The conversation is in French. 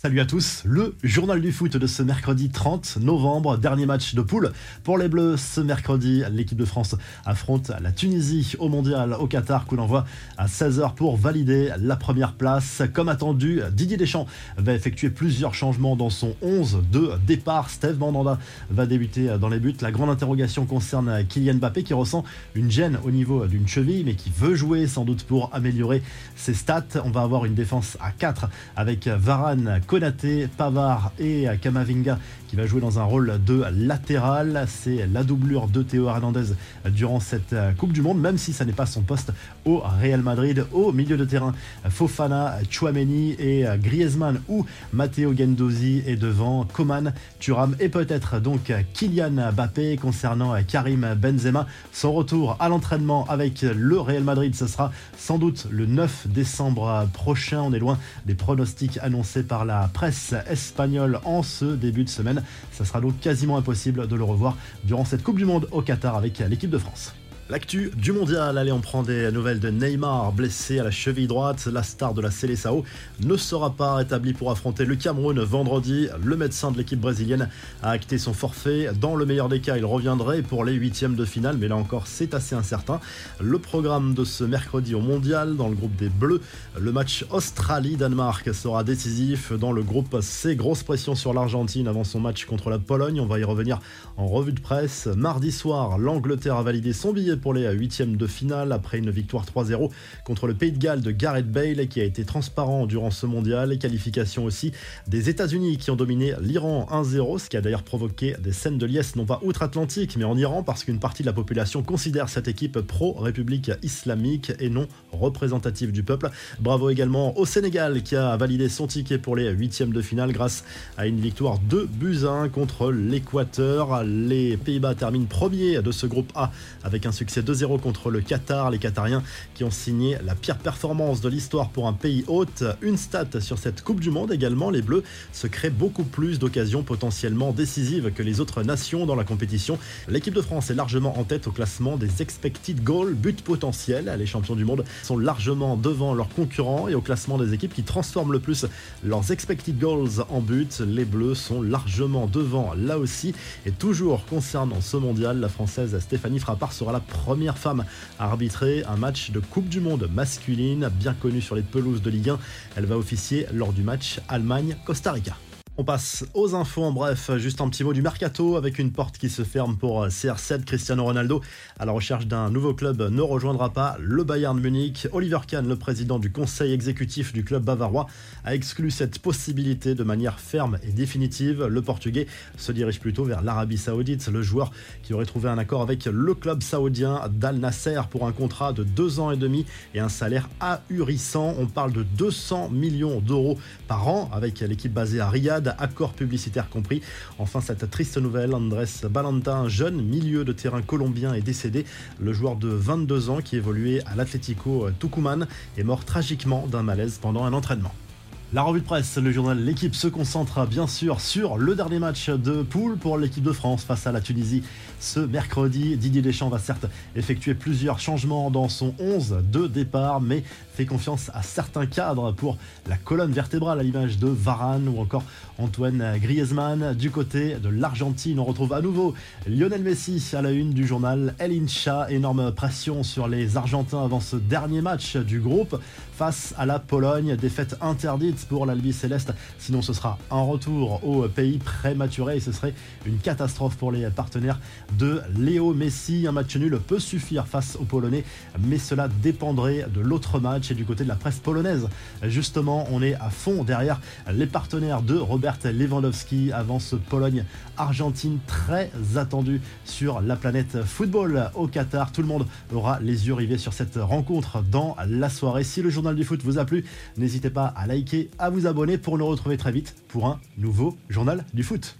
Salut à tous, le journal du foot de ce mercredi 30 novembre, dernier match de poule pour les Bleus. Ce mercredi, l'équipe de France affronte la Tunisie au mondial au Qatar, coup d'envoi à 16h pour valider la première place. Comme attendu, Didier Deschamps va effectuer plusieurs changements dans son 11 de départ. Steve Mandanda va débuter dans les buts. La grande interrogation concerne Kylian Mbappé qui ressent une gêne au niveau d'une cheville mais qui veut jouer sans doute pour améliorer ses stats. On va avoir une défense à 4 avec Varane, Konaté, Pavard et Kamavinga qui va jouer dans un rôle de latéral. C'est la doublure de Théo Hernandez durant cette Coupe du Monde, même si ça n'est pas son poste au Real Madrid. Au milieu de terrain, Fofana, Chouameni et Griezmann ou Matteo Gendozi est devant Coman, Turam et peut-être donc Kylian Mbappé concernant Karim Benzema. Son retour à l'entraînement avec le Real Madrid, ce sera sans doute le 9 décembre prochain. On est loin des pronostics annoncés par la presse espagnole en ce début de semaine. Ça sera donc quasiment impossible de le revoir durant cette Coupe du Monde au Qatar avec l'équipe de France. L'actu du mondial, allez, on prend des nouvelles de Neymar, blessé à la cheville droite. La star de la Seleção ne sera pas rétabli pour affronter le Cameroun vendredi. Le médecin de l'équipe brésilienne a acté son forfait. Dans le meilleur des cas, il reviendrait pour les huitièmes de finale, mais là encore, c'est assez incertain. Le programme de ce mercredi au mondial, dans le groupe des Bleus, le match Australie-Danemark sera décisif. Dans le groupe C, grosse pression sur l'Argentine avant son match contre la Pologne. On va y revenir en revue de presse. Mardi soir, l'Angleterre a validé son billet pour les huitièmes de finale après une victoire 3-0 contre le Pays de Galles de Gareth Bale qui a été transparent durant ce mondial. Les qualifications aussi des États-Unis qui ont dominé l'Iran 1-0, ce qui a d'ailleurs provoqué des scènes de liesse non pas outre-Atlantique mais en Iran parce qu'une partie de la population considère cette équipe pro-république islamique et non représentative du peuple. Bravo également au Sénégal qui a validé son ticket pour les huitièmes de finale grâce à une victoire de buts 1 contre l'Équateur. Les Pays-Bas terminent premier de ce groupe A avec un succès c'est 2-0 contre le Qatar. Les Qatariens qui ont signé la pire performance de l'histoire pour un pays hôte. Une stat sur cette Coupe du Monde également, les Bleus se créent beaucoup plus d'occasions potentiellement décisives que les autres nations dans la compétition. L'équipe de France est largement en tête au classement des expected goals, buts potentiels. Les champions du monde sont largement devant leurs concurrents et au classement des équipes qui transforment le plus leurs expected goals en buts. Les Bleus sont largement devant là aussi. Et toujours concernant ce mondial, la française Stéphanie Frappard sera la première femme à arbitrer un match de Coupe du Monde masculine, bien connu sur les pelouses de Ligue 1. Elle va officier lors du match Allemagne-Costa Rica. On passe aux infos en bref, juste un petit mot du mercato avec une porte qui se ferme pour CR7. Cristiano Ronaldo, à la recherche d'un nouveau club, ne rejoindra pas le Bayern Munich. Oliver Kahn, le président du conseil exécutif du club bavarois, a exclu cette possibilité de manière ferme et définitive. Le Portugais se dirige plutôt vers l'Arabie Saoudite. Le joueur qui aurait trouvé un accord avec le club saoudien d'Al Nasser pour un contrat de deux ans et demi et un salaire ahurissant. On parle de 200 millions d'euros par an avec l'équipe basée à Riyad accord publicitaire compris. Enfin, cette triste nouvelle, Andrés Balanta, un jeune milieu de terrain colombien, est décédé. Le joueur de 22 ans qui évoluait à l'Atlético Tucumán est mort tragiquement d'un malaise pendant un entraînement. La revue de presse, le journal L'équipe se concentre bien sûr sur le dernier match de poule pour l'équipe de France face à la Tunisie ce mercredi. Didier Deschamps va certes effectuer plusieurs changements dans son 11 de départ, mais fait confiance à certains cadres pour la colonne vertébrale à l'image de Varane ou encore Antoine Griezmann. Du côté de l'Argentine, on retrouve à nouveau Lionel Messi à la une du journal El Incha. Énorme pression sur les Argentins avant ce dernier match du groupe face à la Pologne. Défaite interdite pour l'Albi Céleste. Sinon, ce sera un retour au pays prématuré et ce serait une catastrophe pour les partenaires de Léo Messi. Un match nul peut suffire face aux Polonais, mais cela dépendrait de l'autre match et du côté de la presse polonaise. Justement, on est à fond derrière les partenaires de Robert Lewandowski avant ce Pologne-Argentine très attendu sur la planète football au Qatar. Tout le monde aura les yeux rivés sur cette rencontre dans la soirée. Si le journal du foot vous a plu, n'hésitez pas à liker à vous abonner pour nous retrouver très vite pour un nouveau journal du foot.